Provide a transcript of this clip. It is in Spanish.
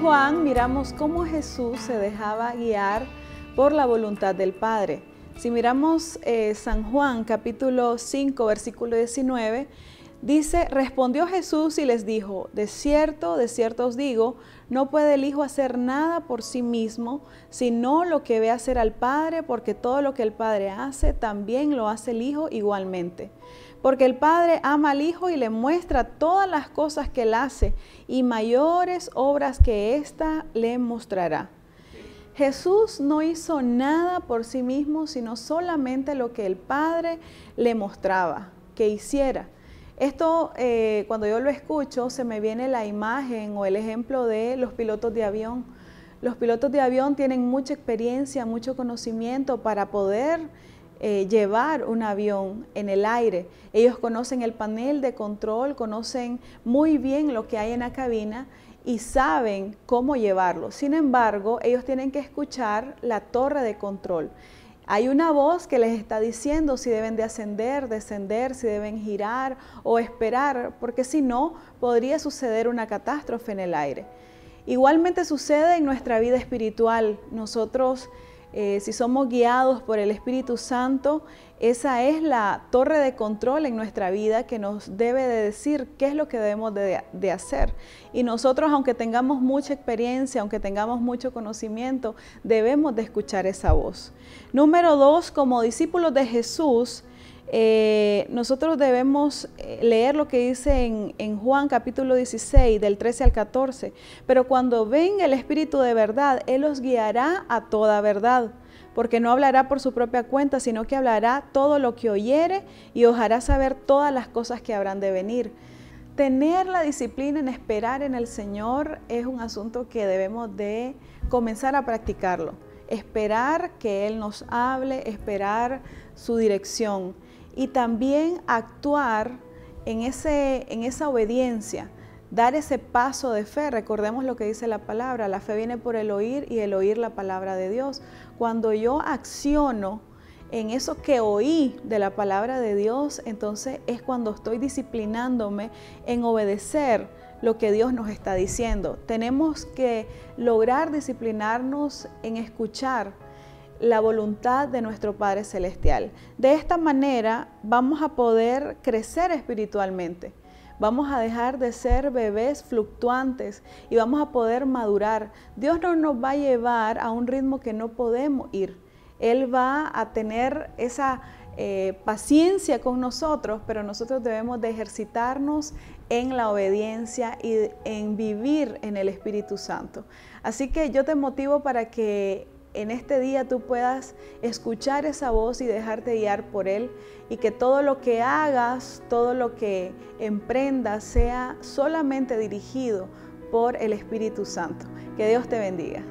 Juan miramos cómo Jesús se dejaba guiar por la voluntad del Padre. Si miramos eh, San Juan capítulo 5 versículo 19, dice, respondió Jesús y les dijo, de cierto, de cierto os digo, no puede el Hijo hacer nada por sí mismo, sino lo que ve hacer al Padre, porque todo lo que el Padre hace, también lo hace el Hijo igualmente. Porque el Padre ama al Hijo y le muestra todas las cosas que él hace, y mayores obras que ésta le mostrará Jesús no hizo nada por sí mismo, sino solamente lo que el Padre le mostraba que hiciera. Esto, eh, cuando yo lo escucho, se me viene la imagen o el ejemplo de los pilotos de avión. Los pilotos de avión tienen mucha experiencia, mucho conocimiento para poder eh, llevar un avión en el aire. Ellos conocen el panel de control, conocen muy bien lo que hay en la cabina y saben cómo llevarlo. Sin embargo, ellos tienen que escuchar la torre de control. Hay una voz que les está diciendo si deben de ascender, descender, si deben girar o esperar, porque si no, podría suceder una catástrofe en el aire. Igualmente sucede en nuestra vida espiritual. Nosotros eh, si somos guiados por el Espíritu Santo, esa es la torre de control en nuestra vida que nos debe de decir qué es lo que debemos de, hacer. Y nosotros, aunque tengamos mucha experiencia, aunque tengamos mucho conocimiento, debemos de escuchar esa voz. Número dos, como discípulos de Jesús, eh, nosotros debemos eh, leer lo que dice en, Juan capítulo 16, del 13 al 14. Pero cuando venga el Espíritu de verdad, Él os guiará a toda verdad, porque no hablará por su propia cuenta, sino que hablará todo lo que oyere y os hará saber todas las cosas que habrán de venir. Tener la disciplina en esperar en el Señor es un asunto que debemos de comenzar a practicarlo. Esperar que Él nos hable, esperar su dirección y también actuar en, ese, en esa obediencia, dar ese paso de fe. Recordemos lo que dice la palabra, la fe viene por el oír y el oír la palabra de Dios. Cuando yo acciono en eso que oí de la palabra de Dios, entonces es cuando estoy disciplinándome en obedecer lo que Dios nos está diciendo. Tenemos que lograr disciplinarnos en escuchar la voluntad de nuestro Padre Celestial. De esta manera vamos a poder crecer espiritualmente. Vamos a dejar de ser bebés fluctuantes y vamos a poder madurar. Dios no nos va a llevar a un ritmo que no podemos ir. Él va a tener esa eh, paciencia con nosotros, pero nosotros debemos de ejercitarnos en la obediencia y en vivir en el Espíritu Santo. Así que yo te motivo para que en este día tú puedas escuchar esa voz y dejarte guiar por Él y que todo lo que hagas, todo lo que emprendas sea solamente dirigido por el Espíritu Santo. Que Dios te bendiga.